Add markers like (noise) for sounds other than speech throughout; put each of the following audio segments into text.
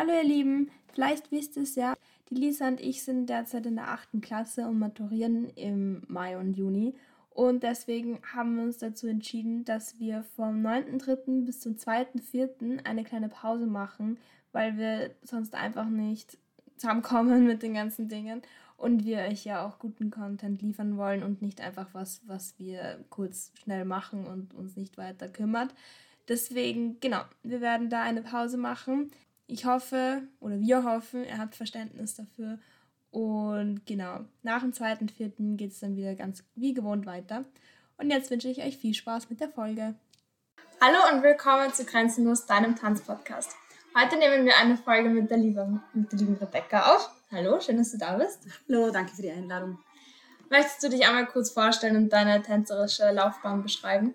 Hallo ihr Lieben, vielleicht wisst ihr es ja, die Lisa und ich sind derzeit in der 8. Klasse und maturieren im Mai und Juni. Und deswegen haben wir uns dazu entschieden, dass wir vom 9.3. bis zum 2.4. eine kleine Pause machen, weil wir sonst einfach nicht zusammenkommen (laughs) mit den ganzen Dingen und wir euch ja auch guten Content liefern wollen und nicht einfach was, was wir kurz schnell machen und uns nicht weiter kümmert. Deswegen, genau, wir werden da eine Pause machen. Ich hoffe, oder wir hoffen, ihr habt Verständnis dafür. Und genau, nach dem zweiten, vierten geht es dann wieder ganz wie gewohnt weiter. Und jetzt wünsche ich euch viel Spaß mit der Folge. Hallo und willkommen zu Grenzenlos, deinem Tanzpodcast. Heute nehmen wir eine Folge mit der, lieben, mit der lieben Rebecca auf. Hallo, schön, dass du da bist. Hallo, danke für die Einladung. Möchtest du dich einmal kurz vorstellen und deine tänzerische Laufbahn beschreiben?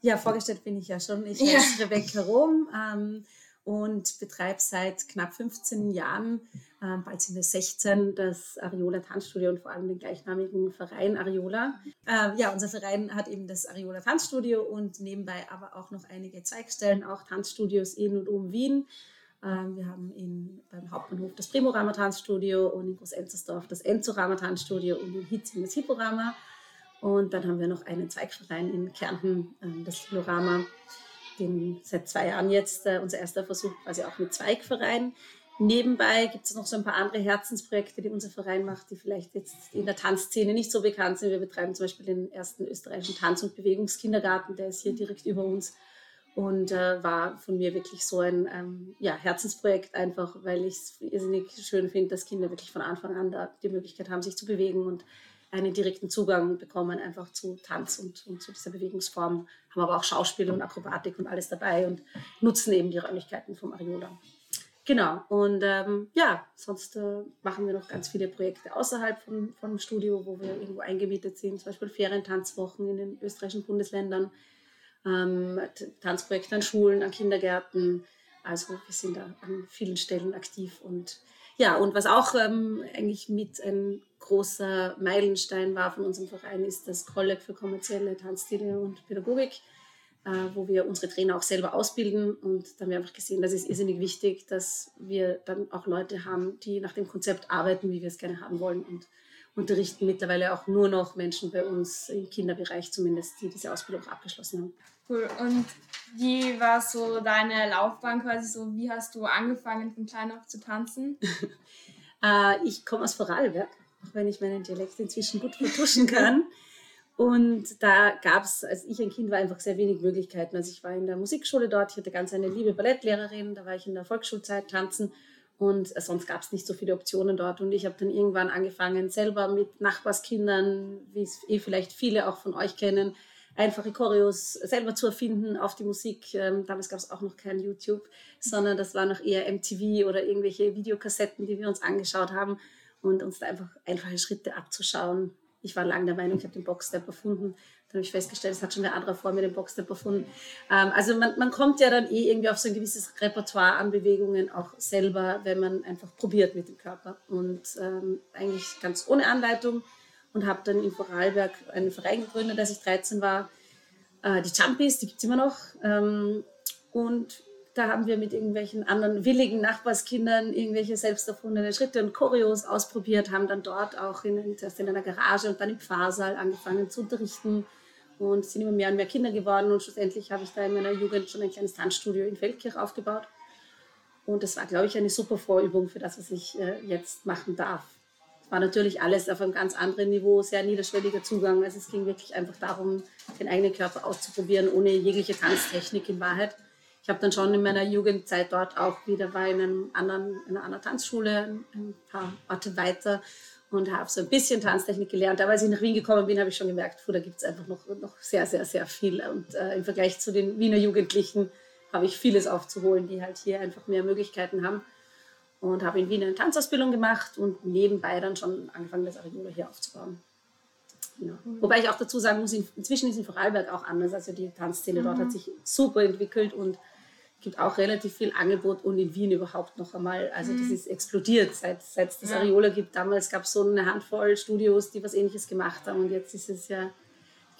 Ja, vorgestellt bin ich ja schon. Ich heiße ja. Rebecca Rom ähm, und betreibe seit knapp 15 Jahren, äh, bald sind wir 16, das Ariola Tanzstudio und vor allem den gleichnamigen Verein Ariola. Äh, ja, unser Verein hat eben das Ariola Tanzstudio und nebenbei aber auch noch einige Zweigstellen, auch Tanzstudios in und um Wien. Ähm, wir haben in, beim Hauptbahnhof das Primo Tanzstudio und in Groß-Enzersdorf das Enzo Tanzstudio und in Hitzing das Hipporama. Und dann haben wir noch einen Zweigverein in Kärnten, ähm, das Lorama, den seit zwei Jahren jetzt äh, unser erster Versuch quasi auch mit Zweigverein. Nebenbei gibt es noch so ein paar andere Herzensprojekte, die unser Verein macht, die vielleicht jetzt in der Tanzszene nicht so bekannt sind. Wir betreiben zum Beispiel den ersten österreichischen Tanz- und Bewegungskindergarten, der ist hier direkt über uns und äh, war von mir wirklich so ein ähm, ja, Herzensprojekt, einfach weil ich es irrsinnig schön finde, dass Kinder wirklich von Anfang an da die Möglichkeit haben, sich zu bewegen und einen direkten Zugang bekommen, einfach zu Tanz und, und zu dieser Bewegungsform. Haben aber auch Schauspiel und Akrobatik und alles dabei und nutzen eben die Räumlichkeiten vom Ariola. Genau, und ähm, ja, sonst äh, machen wir noch ganz viele Projekte außerhalb vom, vom Studio, wo wir irgendwo eingemietet sind, zum Beispiel Ferientanzwochen in den österreichischen Bundesländern ähm, Tanzprojekte an Schulen, an Kindergärten. Also wir sind da an vielen Stellen aktiv. Und ja, und was auch ähm, eigentlich mit ein großer Meilenstein war von unserem Verein, ist das Kolleg für kommerzielle Tanzstile und Pädagogik, äh, wo wir unsere Trainer auch selber ausbilden. Und da haben wir einfach gesehen, das ist irrsinnig wichtig, dass wir dann auch Leute haben, die nach dem Konzept arbeiten, wie wir es gerne haben wollen. Und unterrichten mittlerweile auch nur noch Menschen bei uns im Kinderbereich zumindest, die diese Ausbildung auch abgeschlossen haben. Cool. Und wie war so deine Laufbahn quasi so? Wie hast du angefangen, von klein auf zu tanzen? (laughs) äh, ich komme aus Vorarlberg, auch wenn ich meinen Dialekt inzwischen gut vertuschen kann. Und da gab es, als ich ein Kind war, einfach sehr wenig Möglichkeiten. Also ich war in der Musikschule dort, ich hatte ganz eine liebe Ballettlehrerin, da war ich in der Volksschulzeit tanzen und sonst gab es nicht so viele Optionen dort. Und ich habe dann irgendwann angefangen, selber mit Nachbarskindern, wie es eh vielleicht viele auch von euch kennen, einfache Choreos selber zu erfinden auf die Musik. Ähm, damals gab es auch noch kein YouTube, sondern das war noch eher MTV oder irgendwelche Videokassetten, die wir uns angeschaut haben und uns da einfach einfache Schritte abzuschauen. Ich war lange der Meinung, ich habe den Boxstep erfunden. Dann habe ich festgestellt, es hat schon der andere vor mir den Boxstep erfunden. Ähm, also man, man kommt ja dann eh irgendwie auf so ein gewisses Repertoire an Bewegungen auch selber, wenn man einfach probiert mit dem Körper. Und ähm, eigentlich ganz ohne Anleitung und habe dann in Vorarlberg einen Verein gegründet, als ich 13 war. Äh, die Jumpies, die gibt es immer noch. Ähm, und da haben wir mit irgendwelchen anderen willigen Nachbarskindern irgendwelche selbst erfundene Schritte und Choreos ausprobiert, haben dann dort auch in, in einer Garage und dann im Pfarrsaal angefangen zu unterrichten und sind immer mehr und mehr Kinder geworden und schlussendlich habe ich da in meiner Jugend schon ein kleines Tanzstudio in Feldkirch aufgebaut. Und das war, glaube ich, eine super Vorübung für das, was ich äh, jetzt machen darf war natürlich alles auf einem ganz anderen Niveau, sehr niederschwelliger Zugang. Also es ging wirklich einfach darum, den eigenen Körper auszuprobieren, ohne jegliche Tanztechnik in Wahrheit. Ich habe dann schon in meiner Jugendzeit dort auch wieder war in, einem anderen, in einer anderen Tanzschule, ein paar Orte weiter und habe so ein bisschen Tanztechnik gelernt. Aber als ich nach Wien gekommen bin, habe ich schon gemerkt, da gibt es einfach noch, noch sehr, sehr, sehr viel. Und äh, im Vergleich zu den Wiener Jugendlichen habe ich vieles aufzuholen, die halt hier einfach mehr Möglichkeiten haben und habe in Wien eine Tanzausbildung gemacht und nebenbei dann schon angefangen, das Ariola hier aufzubauen. Genau. Mhm. Wobei ich auch dazu sagen muss, inzwischen ist in Vorarlberg auch anders. Also die Tanzszene mhm. dort hat sich super entwickelt und gibt auch relativ viel Angebot und in Wien überhaupt noch einmal. Also das mhm. ist explodiert, seit, seit es das ja. Ariola gibt. Damals gab es so eine Handvoll Studios, die was ähnliches gemacht haben und jetzt ist es ja,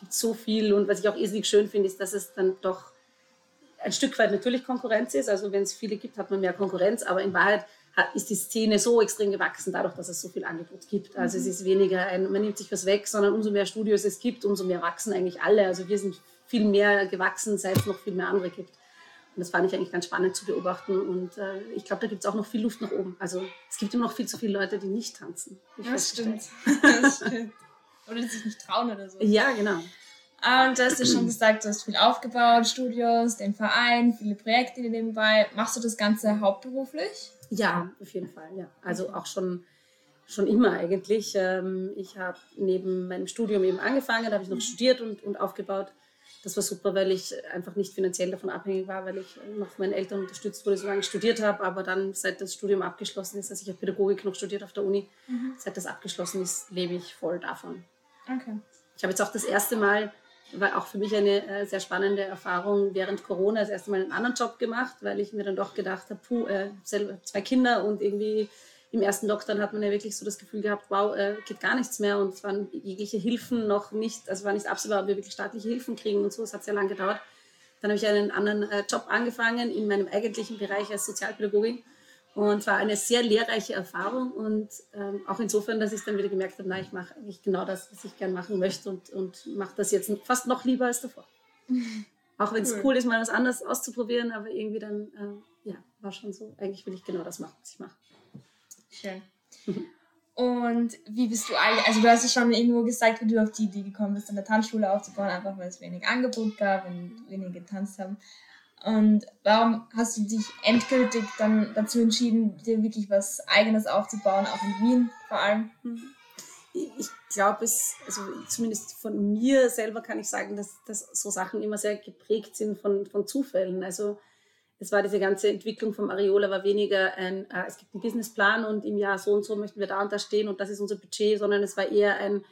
gibt so viel und was ich auch irrsinnig schön finde, ist, dass es dann doch ein Stück weit natürlich Konkurrenz ist. Also wenn es viele gibt, hat man mehr Konkurrenz, aber in Wahrheit ist die Szene so extrem gewachsen, dadurch, dass es so viel Angebot gibt. Also mhm. es ist weniger ein, man nimmt sich was weg, sondern umso mehr Studios es gibt, umso mehr wachsen eigentlich alle. Also wir sind viel mehr gewachsen, seit es noch viel mehr andere gibt. Und das fand ich eigentlich ganz spannend zu beobachten. Und äh, ich glaube, da gibt es auch noch viel Luft nach oben. Also es gibt immer noch viel zu viele Leute, die nicht tanzen. Das stimmt. das stimmt. Oder die sich nicht trauen oder so. Ja, genau. Und du hast ja schon gesagt, du hast viel aufgebaut, Studios, den Verein, viele Projekte nebenbei. Machst du das Ganze hauptberuflich? Ja, auf jeden Fall, ja. Also auch schon, schon immer eigentlich. Ähm, ich habe neben meinem Studium eben angefangen, da habe ich noch studiert und, und aufgebaut. Das war super, weil ich einfach nicht finanziell davon abhängig war, weil ich noch von meinen Eltern unterstützt wurde, solange ich studiert habe. Aber dann, seit das Studium abgeschlossen ist, also ich habe Pädagogik noch studiert auf der Uni, mhm. seit das abgeschlossen ist, lebe ich voll davon. Okay. Ich habe jetzt auch das erste Mal war auch für mich eine äh, sehr spannende Erfahrung während Corona das erste Mal einen anderen Job gemacht, weil ich mir dann doch gedacht habe, puh, äh, selber zwei Kinder und irgendwie im ersten Lockdown hat man ja wirklich so das Gefühl gehabt, wow, äh, geht gar nichts mehr und es waren jegliche Hilfen noch nicht, also war nicht absehbar, ob wir wirklich staatliche Hilfen kriegen und so, es hat sehr lange gedauert. Dann habe ich einen anderen äh, Job angefangen in meinem eigentlichen Bereich als Sozialpädagogin und war eine sehr lehrreiche Erfahrung und ähm, auch insofern, dass ich dann wieder gemerkt habe, nein, ich mache eigentlich genau das, was ich gern machen möchte und, und mache das jetzt fast noch lieber als davor. (laughs) auch wenn es cool. cool. ist, mal was anderes auszuprobieren, aber irgendwie dann, äh, ja, war schon so, eigentlich will ich genau das machen, was ich mache. Schön. Und wie bist du eigentlich, also du hast ja schon irgendwo gesagt, wie du auf die Idee gekommen bist, eine Tanzschule aufzubauen, einfach weil es wenig Angebot gab und wenige getanzt haben. Und warum hast du dich endgültig dann dazu entschieden, dir wirklich was Eigenes aufzubauen, auch in Wien vor allem? Ich glaube, es, also zumindest von mir selber kann ich sagen, dass, dass so Sachen immer sehr geprägt sind von, von Zufällen. Also es war diese ganze Entwicklung vom Areola war weniger ein, äh, es gibt einen Businessplan und im Jahr so und so möchten wir da und da stehen und das ist unser Budget, sondern es war eher ein,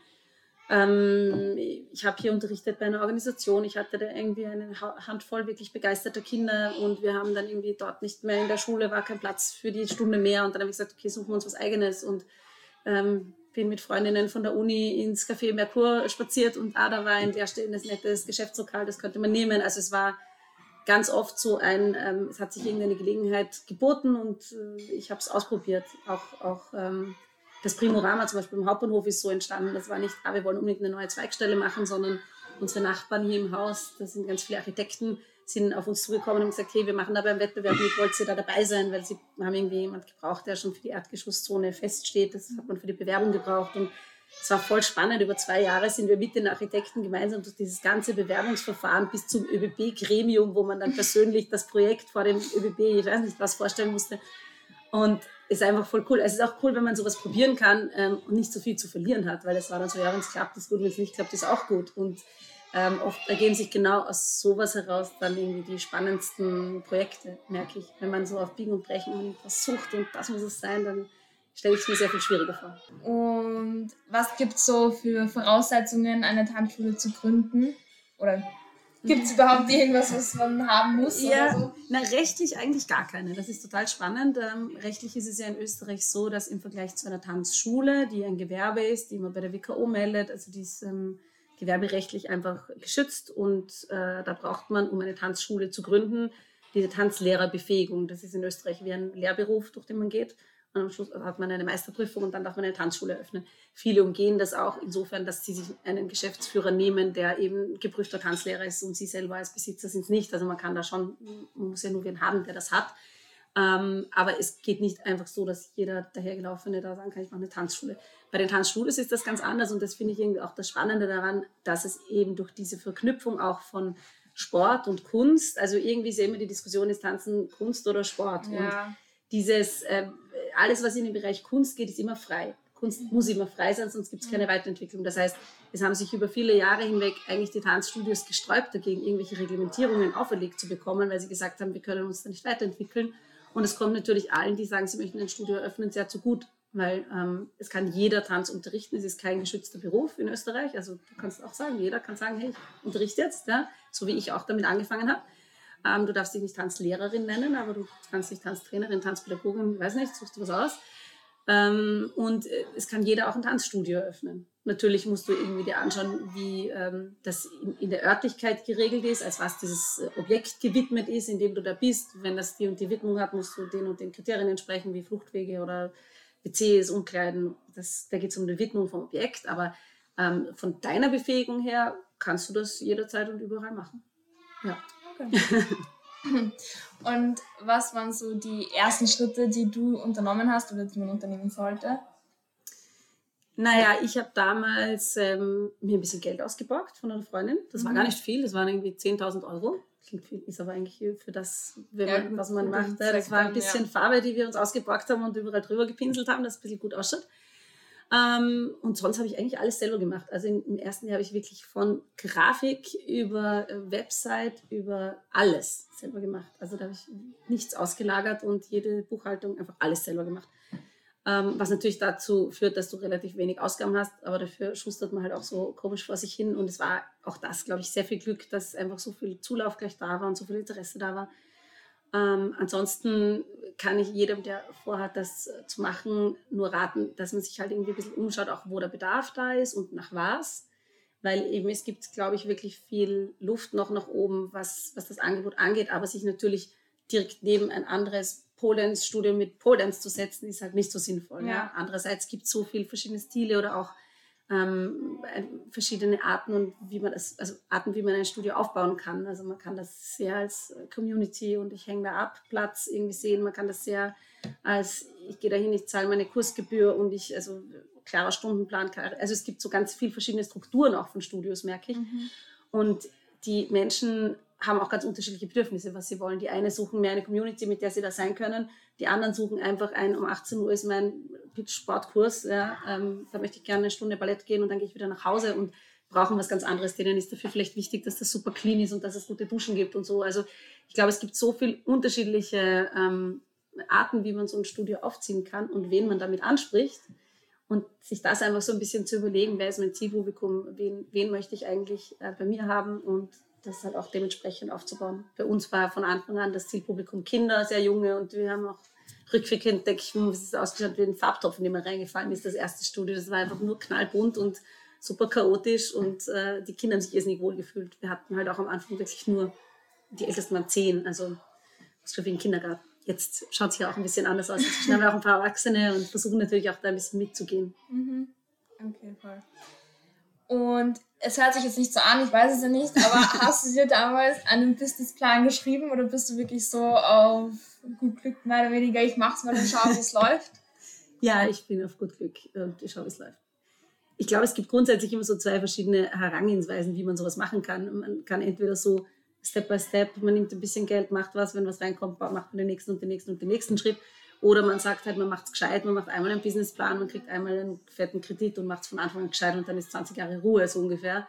ähm, ich habe hier unterrichtet bei einer Organisation. Ich hatte da irgendwie eine Handvoll wirklich begeisterter Kinder und wir haben dann irgendwie dort nicht mehr in der Schule, war kein Platz für die Stunde mehr. Und dann habe ich gesagt, okay, suchen wir uns was Eigenes. Und ähm, bin mit Freundinnen von der Uni ins Café Merkur spaziert und ah, da war ein leerstehendes, nettes Geschäftslokal, das könnte man nehmen. Also es war ganz oft so ein, ähm, es hat sich irgendeine Gelegenheit geboten und äh, ich habe es ausprobiert. Auch, auch ähm, das Primorama zum Beispiel im Hauptbahnhof ist so entstanden. Das war nicht, ah, wir wollen unbedingt eine neue Zweigstelle machen, sondern unsere Nachbarn hier im Haus, da sind ganz viele Architekten, sind auf uns zugekommen und gesagt, hey, wir machen da beim Wettbewerb mit, wollt ihr da dabei sein? Weil sie haben irgendwie jemand gebraucht, der schon für die Erdgeschosszone feststeht. Das hat man für die Bewerbung gebraucht. Und es war voll spannend. Über zwei Jahre sind wir mit den Architekten gemeinsam durch dieses ganze Bewerbungsverfahren bis zum ÖBB-Gremium, wo man dann persönlich das Projekt vor dem ÖBB, ich weiß nicht was, vorstellen musste. Und ist einfach voll cool. Es ist auch cool, wenn man sowas probieren kann ähm, und nicht so viel zu verlieren hat, weil es war dann so, ja, wenn es klappt, ist gut, wenn es nicht klappt, ist auch gut. Und ähm, oft ergeben sich genau aus sowas heraus dann irgendwie die spannendsten Projekte, merke ich. Wenn man so auf Biegen und Brechen was sucht und das muss es sein, dann stelle ich es mir sehr viel schwieriger vor. Und was gibt es so für Voraussetzungen, eine Tanzschule zu gründen? Oder Gibt es überhaupt irgendwas, was man haben muss? Ja, so? na, rechtlich eigentlich gar keine. Das ist total spannend. Ähm, rechtlich ist es ja in Österreich so, dass im Vergleich zu einer Tanzschule, die ein Gewerbe ist, die man bei der WKO meldet, also die ist ähm, gewerberechtlich einfach geschützt und äh, da braucht man, um eine Tanzschule zu gründen, diese Tanzlehrerbefähigung. Das ist in Österreich wie ein Lehrberuf, durch den man geht. Und am Schluss hat man eine Meisterprüfung und dann darf man eine Tanzschule eröffnen. Viele umgehen das auch insofern, dass sie sich einen Geschäftsführer nehmen, der eben geprüfter Tanzlehrer ist und sie selber als Besitzer sind es nicht. Also man kann da schon, man muss ja nur wen haben, der das hat. Ähm, aber es geht nicht einfach so, dass jeder dahergelaufene da sagen kann, ich mache eine Tanzschule. Bei den Tanzschulen ist das ganz anders und das finde ich irgendwie auch das Spannende daran, dass es eben durch diese Verknüpfung auch von Sport und Kunst, also irgendwie sehen wir die Diskussion, ist Tanzen Kunst oder Sport? Ja. Und dieses, äh, alles, was in den Bereich Kunst geht, ist immer frei. Kunst muss immer frei sein, sonst gibt es keine Weiterentwicklung. Das heißt, es haben sich über viele Jahre hinweg eigentlich die Tanzstudios gesträubt, dagegen irgendwelche Reglementierungen auferlegt zu bekommen, weil sie gesagt haben, wir können uns da nicht weiterentwickeln. Und es kommt natürlich allen, die sagen, sie möchten ein Studio eröffnen, sehr zu gut, weil ähm, es kann jeder Tanz unterrichten. Es ist kein geschützter Beruf in Österreich. Also du kannst auch sagen, jeder kann sagen, hey, ich unterrichte jetzt, ja? so wie ich auch damit angefangen habe. Ähm, du darfst dich nicht Tanzlehrerin nennen, aber du kannst dich Tanztrainerin, Tanzpädagogin, weiß nicht, suchst du was aus. Ähm, und äh, es kann jeder auch ein Tanzstudio eröffnen. Natürlich musst du irgendwie dir anschauen, wie ähm, das in, in, der Örtlichkeit geregelt ist, als was dieses äh, Objekt gewidmet ist, in dem du da bist. Wenn das die und die Widmung hat, musst du den und den Kriterien entsprechen, wie Fluchtwege oder WCs, Umkleiden. Das, da geht es um die Widmung vom Objekt. Aber ähm, von deiner Befähigung her kannst du das jederzeit und überall machen. Ja. (laughs) Und was waren so die ersten Schritte, die du unternommen hast oder die man unternehmen sollte? Naja, ich habe damals ähm, mir ein bisschen Geld ausgeborgt von einer Freundin. Das mhm. war gar nicht viel, das waren irgendwie 10.000 Euro. Klingt viel, ist aber eigentlich für das, ja, man, was man macht. Das war ein bisschen ja. Farbe, die wir uns ausgeborgt haben und überall drüber gepinselt haben, dass es ein bisschen gut ausschaut. Ähm, und sonst habe ich eigentlich alles selber gemacht. Also im, im ersten Jahr habe ich wirklich von Grafik über äh, Website, über alles selber gemacht. Also da habe ich nichts ausgelagert und jede Buchhaltung einfach alles selber gemacht. Ähm, was natürlich dazu führt, dass du relativ wenig Ausgaben hast, aber dafür schustert man halt auch so komisch vor sich hin. Und es war auch das, glaube ich, sehr viel Glück, dass einfach so viel Zulauf gleich da war und so viel Interesse da war. Ähm, ansonsten kann ich jedem, der vorhat, das zu machen, nur raten, dass man sich halt irgendwie ein bisschen umschaut, auch wo der Bedarf da ist und nach was. Weil eben es gibt, glaube ich, wirklich viel Luft noch nach oben, was, was das Angebot angeht, aber sich natürlich direkt neben ein anderes Polenz-Studio mit Polenz zu setzen, ist halt nicht so sinnvoll. Ja. ja. Andererseits gibt es so viele verschiedene Stile oder auch ähm, verschiedene Arten und wie man das, also Arten, wie man ein Studio aufbauen kann. Also man kann das sehr als Community und ich hänge da ab Platz irgendwie sehen. Man kann das sehr als ich gehe dahin, ich zahle meine Kursgebühr und ich, also klarer Stundenplan. Also es gibt so ganz viele verschiedene Strukturen auch von Studios, merke ich. Mhm. Und die Menschen haben auch ganz unterschiedliche Bedürfnisse, was sie wollen. Die eine suchen mehr eine Community, mit der sie da sein können. Die anderen suchen einfach ein, um 18 Uhr ist mein Sportkurs, ja, ähm, da möchte ich gerne eine Stunde Ballett gehen und dann gehe ich wieder nach Hause und brauchen was ganz anderes. Denen ist dafür vielleicht wichtig, dass das super clean ist und dass es gute Duschen gibt und so. Also ich glaube, es gibt so viele unterschiedliche ähm, Arten, wie man so ein Studio aufziehen kann und wen man damit anspricht. Und sich das einfach so ein bisschen zu überlegen, wer ist mein Zielpublikum, wen, wen möchte ich eigentlich äh, bei mir haben und das halt auch dementsprechend aufzubauen. Bei uns war von Anfang an das Zielpublikum Kinder, sehr junge und wir haben auch rückwirkend denke ich, es ist ausgeschaut wie ein Farbtopf, in dem man reingefallen ist, das erste Studio. Das war einfach nur knallbunt und super chaotisch und äh, die Kinder haben sich irrsinnig wohl gefühlt. Wir hatten halt auch am Anfang wirklich nur, die Ältesten waren zehn, also schon wie ein Kindergarten. Jetzt schaut es hier auch ein bisschen anders aus. Jetzt haben wir auch ein paar Erwachsene und versuchen natürlich auch da ein bisschen mitzugehen. Mhm. Okay, voll. Und es hört sich jetzt nicht so an, ich weiß es ja nicht, aber (laughs) hast du dir damals einen Businessplan geschrieben oder bist du wirklich so auf gut Glück mehr oder weniger, ich mach's mal und schaue, wie es (laughs) läuft? Ja, ich bin auf gut Glück und ich schaue, wie es läuft. Ich glaube, es gibt grundsätzlich immer so zwei verschiedene Herangehensweisen, wie man sowas machen kann. Man kann entweder so Step by Step, man nimmt ein bisschen Geld, macht was, wenn was reinkommt, macht man den nächsten und den nächsten und den nächsten Schritt. Oder man sagt halt, man macht es gescheit, man macht einmal einen Businessplan, man kriegt einmal einen fetten Kredit und macht es von Anfang an gescheit und dann ist 20 Jahre Ruhe so ungefähr.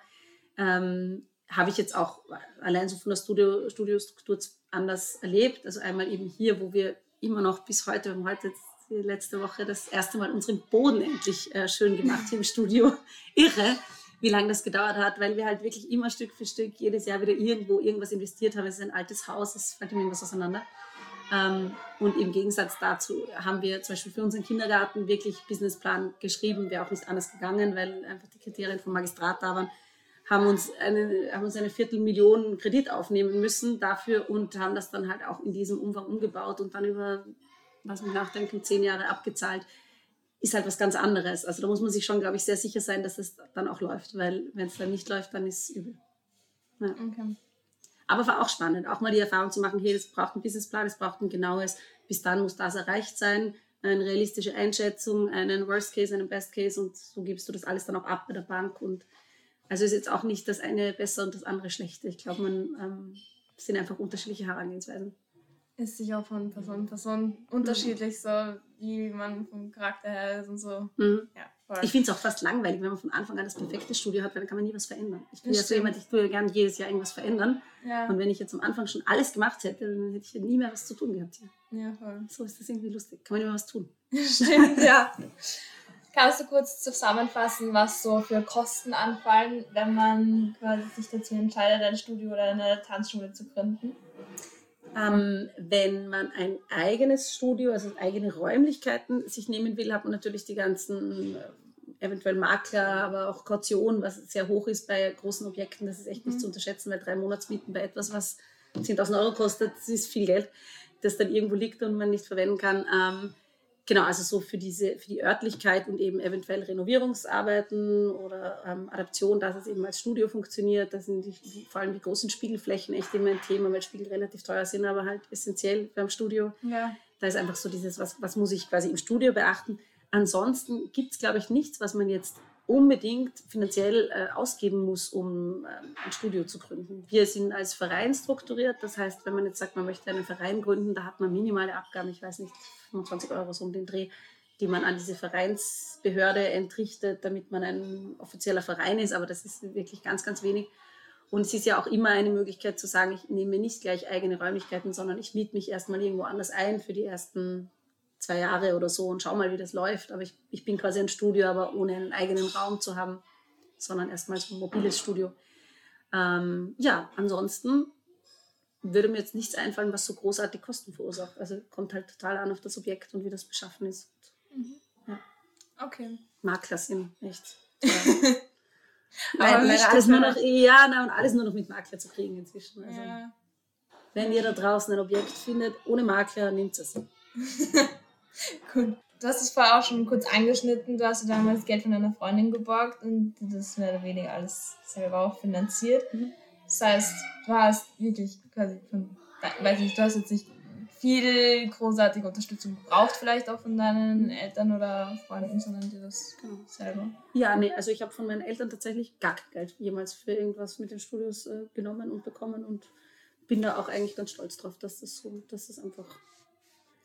Ähm, Habe ich jetzt auch allein so von der Studio, Studiostruktur anders erlebt. Also einmal eben hier, wo wir immer noch bis heute, wir haben heute die letzte Woche das erste Mal unseren Boden endlich äh, schön gemacht hier im Studio. (laughs) Irre, wie lange das gedauert hat, weil wir halt wirklich immer Stück für Stück jedes Jahr wieder irgendwo irgendwas investiert haben. Es ist ein altes Haus, es fällt immer irgendwas auseinander. Ähm, und im Gegensatz dazu haben wir zum Beispiel für unseren Kindergarten wirklich Businessplan geschrieben, wäre auch nicht anders gegangen, weil einfach die Kriterien vom Magistrat da waren, haben uns eine, haben uns eine Viertelmillion Kredit aufnehmen müssen dafür und haben das dann halt auch in diesem Umfang umgebaut und dann über, was wir nachdenken, zehn Jahre abgezahlt. Ist halt was ganz anderes. Also da muss man sich schon, glaube ich, sehr sicher sein, dass es dann auch läuft, weil wenn es dann nicht läuft, dann ist es übel. Ja. Okay. Aber war auch spannend, auch mal die Erfahrung zu machen, hey, es braucht einen Businessplan, es braucht ein genaues, bis dann muss das erreicht sein, eine realistische Einschätzung, einen Worst Case, einen Best Case und so gibst du das alles dann auch ab bei der Bank. Und also ist jetzt auch nicht das eine besser und das andere schlechter. Ich glaube, man ähm, sind einfach unterschiedliche Herangehensweisen. Ist sicher von Person zu Person unterschiedlich, so wie man vom Charakter her ist und so. Mhm. Ja. Voll. Ich finde es auch fast langweilig, wenn man von Anfang an das perfekte Studio hat, weil dann kann man nie was verändern. Ich bin das ja so jemand, ich tue ja gerne jedes Jahr irgendwas verändern. Ja. Und wenn ich jetzt am Anfang schon alles gemacht hätte, dann hätte ich ja nie mehr was zu tun gehabt hier. Ja, voll. So ist das irgendwie lustig. Kann man immer was tun. (laughs) Stimmt, ja. Kannst du kurz zusammenfassen, was so für Kosten anfallen, wenn man quasi sich dazu entscheidet, ein Studio oder eine Tanzschule zu gründen? Ähm, wenn man ein eigenes Studio, also eigene Räumlichkeiten sich nehmen will, hat man natürlich die ganzen äh, eventuell Makler, aber auch Kaution, was sehr hoch ist bei großen Objekten. Das ist echt nicht mhm. zu unterschätzen, weil drei Monatsmieten bei etwas, was 10.000 Euro kostet, das ist viel Geld, das dann irgendwo liegt und man nicht verwenden kann. Ähm, genau, also so für, diese, für die Örtlichkeit und eben eventuell Renovierungsarbeiten oder ähm, Adaption, dass es eben als Studio funktioniert. Da sind die, vor allem die großen Spiegelflächen echt immer ein Thema, weil Spiegel relativ teuer sind, aber halt essentiell beim Studio. Ja. Da ist einfach so dieses, was, was muss ich quasi im Studio beachten. Ansonsten gibt es, glaube ich, nichts, was man jetzt unbedingt finanziell äh, ausgeben muss, um ähm, ein Studio zu gründen. Wir sind als Verein strukturiert, das heißt, wenn man jetzt sagt, man möchte einen Verein gründen, da hat man minimale Abgaben, ich weiß nicht, 25 Euro so um den Dreh, die man an diese Vereinsbehörde entrichtet, damit man ein offizieller Verein ist, aber das ist wirklich ganz, ganz wenig. Und es ist ja auch immer eine Möglichkeit zu sagen, ich nehme nicht gleich eigene Räumlichkeiten, sondern ich miete mich erstmal irgendwo anders ein für die ersten zwei Jahre oder so und schau mal, wie das läuft. Aber ich, ich bin quasi ein Studio, aber ohne einen eigenen Raum zu haben, sondern erstmal so ein mobiles Studio. Ähm, ja, ansonsten würde mir jetzt nichts einfallen, was so großartig Kosten verursacht. Also kommt halt total an auf das Objekt und wie das beschaffen ist. Mhm. Ja. Okay. Makler sind echt. (laughs) Aber leider alles nur noch, ja, na, und alles nur noch mit Makler zu kriegen inzwischen. Also, ja. Wenn ihr da draußen ein Objekt findet ohne Makler, nehmt es. (laughs) Gut. Du hast es vorher auch schon kurz angeschnitten. Du hast damals Geld von deiner Freundin geborgt und das mehr oder weniger alles selber auch finanziert. Mhm. Das heißt, du hast wirklich quasi von, weiß nicht, du hast jetzt nicht viel großartige Unterstützung gebraucht, vielleicht auch von deinen Eltern oder Freunden, sondern dir das genau. selber. Ja, nee, also ich habe von meinen Eltern tatsächlich gar kein Geld jemals für irgendwas mit den Studios äh, genommen und bekommen und bin da auch eigentlich ganz stolz drauf, dass das so, dass das einfach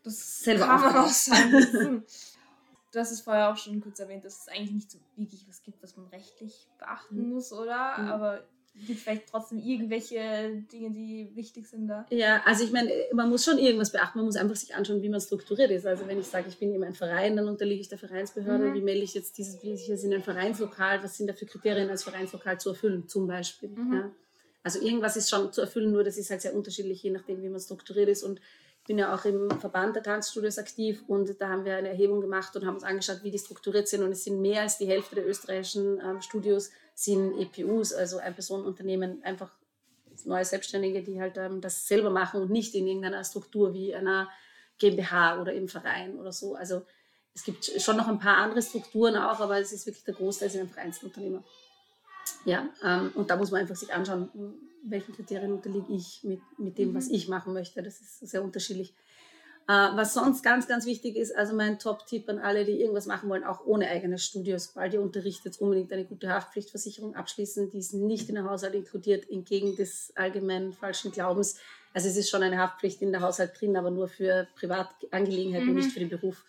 das selber kann man auch sagen. (laughs) du hast es vorher auch schon kurz erwähnt, dass es eigentlich nicht so wirklich was gibt, was man rechtlich beachten mhm. muss, oder? Mhm. Aber gibt vielleicht trotzdem irgendwelche Dinge, die wichtig sind da? Ja, also ich meine, man muss schon irgendwas beachten. Man muss einfach sich anschauen, wie man strukturiert ist. Also wenn ich sage, ich bin eben ein Verein, dann unterliege ich der Vereinsbehörde. Mhm. Wie melde ich jetzt dieses, wie ich in ein Vereinslokal? Was sind da für Kriterien als Vereinslokal zu erfüllen, zum Beispiel? Mhm. Ja? Also irgendwas ist schon zu erfüllen, nur das ist halt sehr unterschiedlich, je nachdem, wie man strukturiert ist. Und bin ja auch im Verband der Tanzstudios aktiv und da haben wir eine Erhebung gemacht und haben uns angeschaut, wie die strukturiert sind. Und es sind mehr als die Hälfte der österreichischen ähm, Studios sind EPUs, also Ein-Personen-Unternehmen, einfach neue Selbstständige, die halt ähm, das selber machen und nicht in irgendeiner Struktur wie einer GmbH oder im Verein oder so. Also es gibt schon noch ein paar andere Strukturen auch, aber es ist wirklich der Großteil sind einfach Einzelunternehmer. Ja, ähm, und da muss man einfach sich anschauen, welchen Kriterien unterliege ich mit, mit dem, was mhm. ich machen möchte. Das ist sehr unterschiedlich. Uh, was sonst ganz, ganz wichtig ist, also mein Top-Tipp an alle, die irgendwas machen wollen, auch ohne eigenes Studio, sobald ihr unterrichtet, unbedingt eine gute Haftpflichtversicherung abschließen. Die ist nicht in der Haushalt inkludiert, entgegen des allgemeinen falschen Glaubens. Also es ist schon eine Haftpflicht in der Haushalt drin, aber nur für Privatangelegenheiten mhm. und nicht für den Beruf.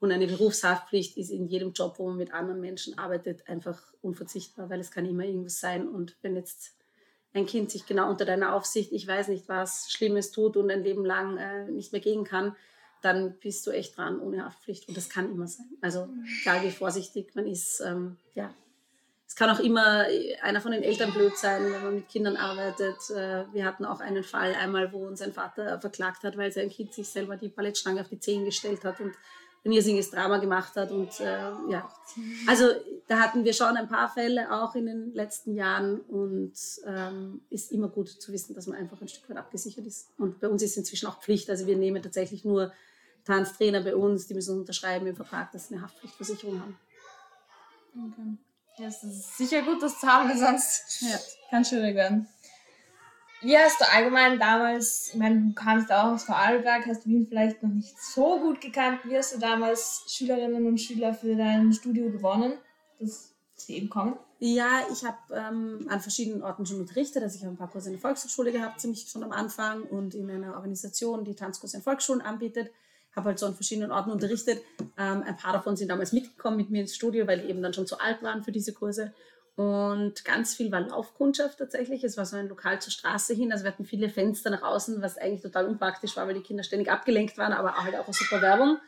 Und eine Berufshaftpflicht ist in jedem Job, wo man mit anderen Menschen arbeitet, einfach unverzichtbar, weil es kann immer irgendwas sein. Und wenn jetzt ein Kind sich genau unter deiner Aufsicht, ich weiß nicht was, Schlimmes tut und ein Leben lang äh, nicht mehr gehen kann, dann bist du echt dran ohne Haftpflicht. Und das kann immer sein. Also egal wie vorsichtig man ist, ähm, ja. Es kann auch immer einer von den Eltern blöd sein, wenn man mit Kindern arbeitet. Äh, wir hatten auch einen Fall einmal, wo uns ein Vater verklagt hat, weil sein Kind sich selber die Ballettstange auf die Zehen gestellt hat und ein irrsinniges Drama gemacht hat. Und äh, ja, also da hatten wir schon ein paar Fälle auch in den letzten Jahren und ähm, ist immer gut zu wissen, dass man einfach ein Stück weit abgesichert ist. Und bei uns ist inzwischen auch Pflicht, also wir nehmen tatsächlich nur Tanztrainer bei uns, die müssen unterschreiben im Vertrag, dass sie eine Haftpflichtversicherung haben. Okay. Ja, es ist sicher gut, das zu haben, sonst ja. kann es schwierig werden. Wie hast du allgemein damals, ich meine, du kamst auch aus Vorarlberg, hast Wien vielleicht noch nicht so gut gekannt. Wie hast du damals Schülerinnen und Schüler für dein Studio gewonnen, dass sie eben kommen? Ja, ich habe ähm, an verschiedenen Orten schon unterrichtet. Also ich habe ein paar Kurse in der Volkshochschule gehabt, ziemlich schon am Anfang und in einer Organisation, die Tanzkurse in Volksschulen anbietet. Habe halt so an verschiedenen Orten unterrichtet. Ähm, ein paar davon sind damals mitgekommen mit mir ins Studio, weil die eben dann schon zu alt waren für diese Kurse. Und ganz viel war Laufkundschaft tatsächlich. Es war so ein Lokal zur Straße hin. Also wir hatten viele Fenster nach außen, was eigentlich total unpraktisch war, weil die Kinder ständig abgelenkt waren, aber halt auch eine super Werbung.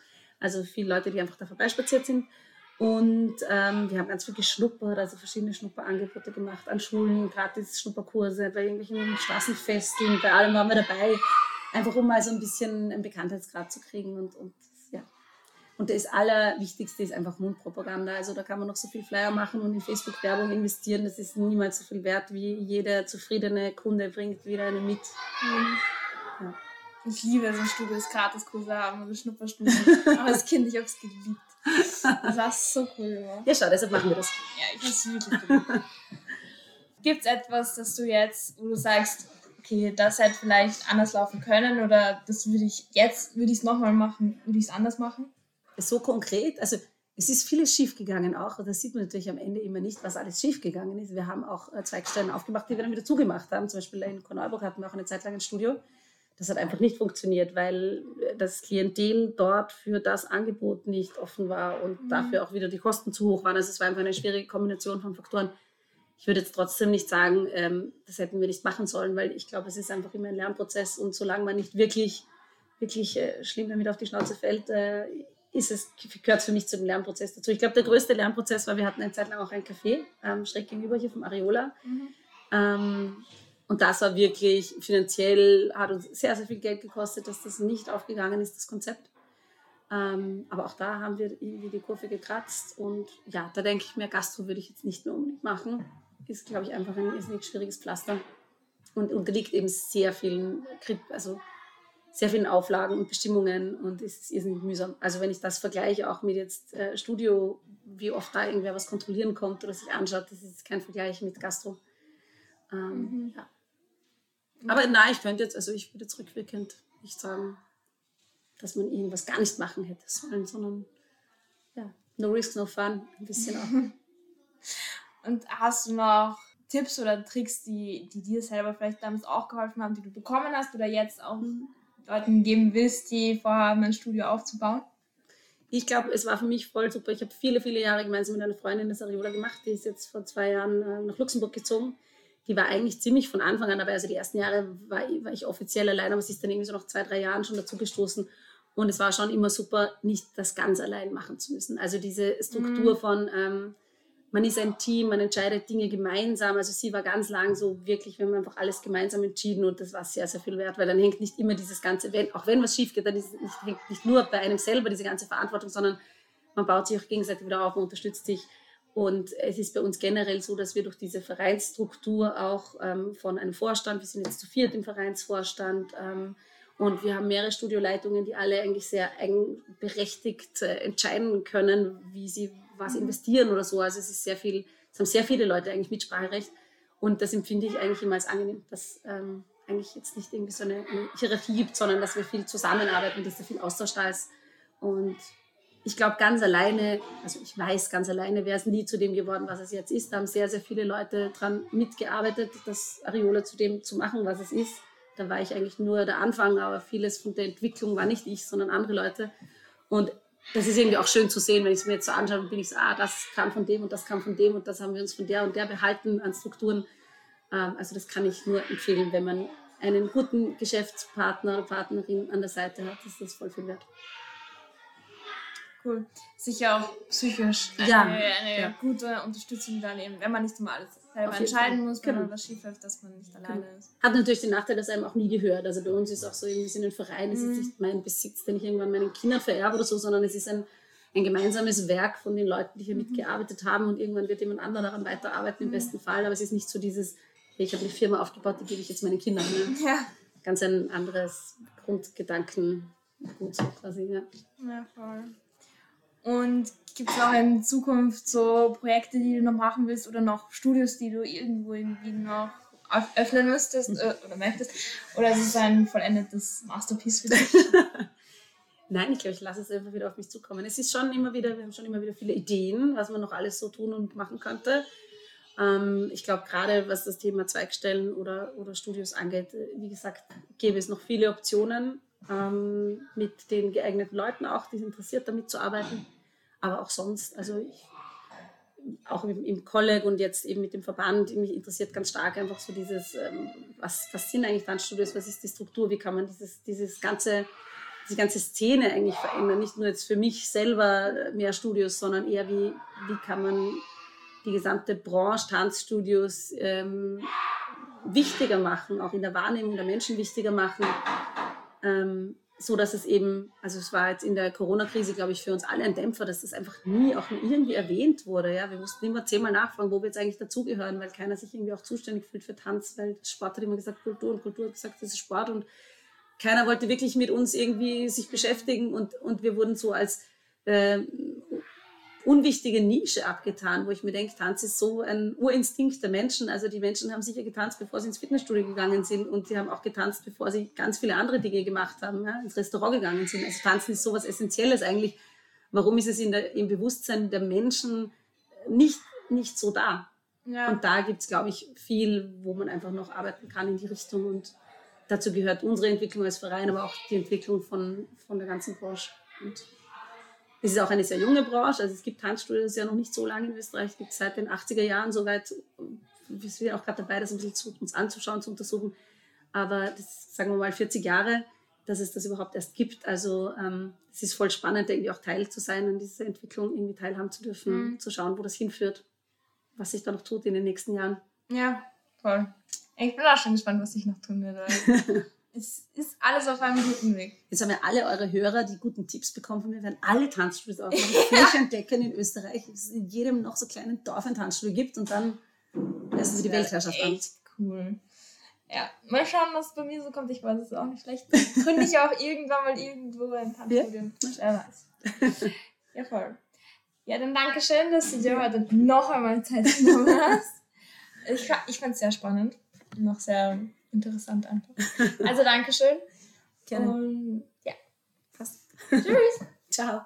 Also viele Leute, die einfach da vorbeispaziert sind. Und ähm, wir haben ganz viel geschnuppert, also verschiedene Schnupperangebote gemacht an Schulen, gratis Schnupperkurse, bei irgendwelchen Straßenfesten, bei allem waren wir dabei. Einfach um mal so ein bisschen einen Bekanntheitsgrad zu kriegen und, und. Und das Allerwichtigste ist einfach Mundpropaganda. Also da kann man noch so viel Flyer machen und in Facebook-Werbung investieren. Das ist niemals so viel wert, wie jeder zufriedene Kunde bringt wieder eine mit. Mhm. Ja. Ich liebe so Studios, Gratiskurse haben und Schnupperstunden. (laughs) Aber als Kind, ich habe es geliebt. Das war so cool gemacht. Ja, schau, deshalb machen wir das. Ja, ich es wirklich geliebt. Gibt es etwas, das du jetzt, wo du sagst, okay, das hätte vielleicht anders laufen können oder das würde ich jetzt, würde ich es nochmal machen, würde ich es anders machen? So konkret, also es ist vieles schiefgegangen auch. Das sieht man natürlich am Ende immer nicht, was alles schiefgegangen ist. Wir haben auch äh, Zweigstellen aufgemacht, die wir dann wieder zugemacht haben. Zum Beispiel in Korneuburg hatten wir auch eine Zeit lang ein Studio. Das hat einfach nicht funktioniert, weil das Klientel dort für das Angebot nicht offen war und mhm. dafür auch wieder die Kosten zu hoch waren. Also es war einfach eine schwierige Kombination von Faktoren. Ich würde jetzt trotzdem nicht sagen, ähm, das hätten wir nicht machen sollen, weil ich glaube, es ist einfach immer ein Lernprozess und solange man nicht wirklich, wirklich äh, schlimm damit auf die Schnauze fällt, äh, ist es, gehört es für mich zu dem Lernprozess dazu. Ich glaube, der größte Lernprozess war, wir hatten eine Zeit lang auch ein Café ähm, schräg gegenüber hier vom Areola. Mhm. Ähm, und das war wirklich finanziell, hat uns sehr, sehr viel Geld gekostet, dass das nicht aufgegangen ist, das Konzept. Ähm, aber auch da haben wir irgendwie die Kurve gekratzt. Und ja, da denke ich mir, Gastro würde ich jetzt nicht mehr unbedingt machen. Ist, glaube ich, einfach ein irrsinnig schwieriges Pflaster. Und unterliegt eben sehr vielen, also sehr vielen Auflagen und Bestimmungen und ist irrsinnig mühsam. Also wenn ich das vergleiche auch mit jetzt äh, Studio, wie oft da irgendwer was kontrollieren kommt oder sich anschaut, das ist kein Vergleich mit Gastro. Ähm, mhm. ja. Aber nein, ich könnte jetzt, also ich würde jetzt rückwirkend nicht sagen, dass man irgendwas gar nicht machen hätte sollen, sondern ja, no risk, no fun, ein bisschen auch. (laughs) Und hast du noch Tipps oder Tricks, die, die dir selber vielleicht damals auch geholfen haben, die du bekommen hast oder jetzt auch Leuten geben willst, die vorhaben, ein Studio aufzubauen? Ich glaube, es war für mich voll super. Ich habe viele, viele Jahre gemeinsam mit einer Freundin das Ariola gemacht. Die ist jetzt vor zwei Jahren äh, nach Luxemburg gezogen die war eigentlich ziemlich von Anfang an dabei. Also die ersten Jahre war, war ich offiziell allein, aber sie ist dann irgendwie so nach zwei, drei Jahren schon dazu gestoßen. Und es war schon immer super, nicht das ganz allein machen zu müssen. Also diese Struktur mhm. von, ähm, man ist ein Team, man entscheidet Dinge gemeinsam. Also sie war ganz lang so wirklich, wir haben einfach alles gemeinsam entschieden und das war sehr, sehr viel wert, weil dann hängt nicht immer dieses ganze, wenn, auch wenn was schief geht, dann ist nicht, hängt nicht nur bei einem selber diese ganze Verantwortung, sondern man baut sich auch gegenseitig wieder auf, man unterstützt sich. Und es ist bei uns generell so, dass wir durch diese Vereinsstruktur auch ähm, von einem Vorstand, wir sind jetzt zu viert im Vereinsvorstand, ähm, und wir haben mehrere Studioleitungen, die alle eigentlich sehr eigenberechtigt äh, entscheiden können, wie sie was investieren oder so. Also es ist sehr viel, es haben sehr viele Leute eigentlich Mitspracherecht. Und das empfinde ich eigentlich immer als angenehm, dass ähm, eigentlich jetzt nicht irgendwie so eine, eine Hierarchie gibt, sondern dass wir viel zusammenarbeiten, dass da viel Austausch da ist. Und ich glaube, ganz alleine, also ich weiß, ganz alleine wäre es nie zu dem geworden, was es jetzt ist. Da haben sehr, sehr viele Leute daran mitgearbeitet, das Areola zu dem zu machen, was es ist. Da war ich eigentlich nur der Anfang, aber vieles von der Entwicklung war nicht ich, sondern andere Leute. Und das ist irgendwie auch schön zu sehen, wenn ich es mir jetzt so anschaue, bin ich so, ah, das kam von dem und das kam von dem und das haben wir uns von der und der behalten an Strukturen. Ähm, also das kann ich nur empfehlen, wenn man einen guten Geschäftspartner oder Partnerin an der Seite hat, ist das voll viel wert. Cool. Sicher auch psychisch eine, ja. eine ja. gute Unterstützung dann eben, wenn man nicht immer alles selber entscheiden Fall. muss, wenn genau. was schief läuft, dass man nicht alleine genau. ist. Hat natürlich den Nachteil, dass einem auch nie gehört. Also bei uns ist auch so, wir sind ein Verein, es ist mhm. nicht mein Besitz, den ich irgendwann meinen Kindern vererbe oder so, sondern es ist ein, ein gemeinsames Werk von den Leuten, die hier mhm. mitgearbeitet haben und irgendwann wird jemand anderer daran weiterarbeiten, im mhm. besten Fall. Aber es ist nicht so dieses, ich habe eine Firma aufgebaut, die gebe ich jetzt meinen Kindern. Ne? (laughs) Ja. Ganz ein anderes Grundgedanken. Gut, so quasi, ja. Ja, voll. Und gibt es auch in Zukunft so Projekte, die du noch machen willst oder noch Studios, die du irgendwo irgendwie noch öffnen müsstest äh, oder möchtest? Oder ist es ein vollendetes Masterpiece für dich? (laughs) Nein, ich glaube, ich lasse es einfach wieder auf mich zukommen. Es ist schon immer wieder, wir haben schon immer wieder viele Ideen, was man noch alles so tun und machen könnte. Ähm, ich glaube, gerade was das Thema Zweigstellen oder, oder Studios angeht, äh, wie gesagt, gäbe es noch viele Optionen ähm, mit den geeigneten Leuten auch, die sind interessiert, damit zu arbeiten. Aber auch sonst, also ich, auch im, im Kolleg und jetzt eben mit dem Verband, mich interessiert ganz stark einfach so dieses, ähm, was, was sind eigentlich Tanzstudios, was ist die Struktur, wie kann man dieses, dieses ganze, diese ganze Szene eigentlich verändern. Nicht nur jetzt für mich selber mehr Studios, sondern eher wie, wie kann man die gesamte Branche Tanzstudios ähm, wichtiger machen, auch in der Wahrnehmung der Menschen wichtiger machen Ähm, so dass es eben, also es war jetzt in der Corona-Krise, glaube ich, für uns alle ein Dämpfer, dass das einfach nie auch nur irgendwie erwähnt wurde. Ja? Wir mussten immer zehnmal nachfragen, wo wir jetzt eigentlich dazugehören, weil keiner sich irgendwie auch zuständig fühlt für Tanz, weil Sport hat immer gesagt Kultur und Kultur hat gesagt, das ist Sport und keiner wollte wirklich mit uns irgendwie sich beschäftigen und, und wir wurden so als äh, unwichtige Nische abgetan, wo ich mir denke, Tanz ist so ein Urinstinkt der Menschen. Also die Menschen haben sicher getanzt, bevor sie ins Fitnessstudio gegangen sind und sie haben auch getanzt, bevor sie ganz viele andere Dinge gemacht haben, ja, ins Restaurant gegangen sind. Also Tanzen ist so was Essentielles eigentlich. Warum ist es in der, im Bewusstsein der Menschen nicht, nicht so da? Ja. Und da gibt es, glaube ich, viel, wo man einfach noch arbeiten kann in die Richtung. Und dazu gehört unsere Entwicklung als Verein, aber auch die Entwicklung von, von der ganzen Branche. Und es ist auch eine sehr junge Branche. Also es gibt Tanzstudios ja noch nicht so lange in Österreich. Es gibt seit den 80er Jahren soweit. Wir sind auch gerade dabei, das ein bisschen zu, uns anzuschauen, zu untersuchen. Aber das sagen wir mal 40 Jahre, dass es das überhaupt erst gibt. Also ähm, es ist voll spannend, irgendwie auch Teil zu sein an dieser Entwicklung, irgendwie teilhaben zu dürfen, mhm. zu schauen, wo das hinführt, was sich da noch tut in den nächsten Jahren. Ja, voll. Ich bin auch schon gespannt, was sich noch tun wird. (laughs) es ist alles auf einem guten Weg. Jetzt haben wir alle eure Hörer, die guten Tipps bekommen von mir, werden alle Tanzstudios aufmachen, (laughs) flächendeckend in Österreich, es in jedem noch so kleinen Dorf ein Tanzstudio gibt und dann lassen sie die Weltherrschaft an. cool. Ja, mal schauen, was bei mir so kommt. Ich weiß es auch nicht. Vielleicht (laughs) gründe ich auch irgendwann mal irgendwo ein Tanzstudio. Ja. Wer weiß. (laughs) Ja, voll. Ja, dann danke schön, dass du dir heute noch einmal Zeit genommen hast. Ich, ich fand es sehr spannend. Noch sehr interessant einfach. (laughs) Also Dankeschön. Gerne. Und ja, passt. Tschüss. (laughs) Ciao.